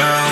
down.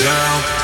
down.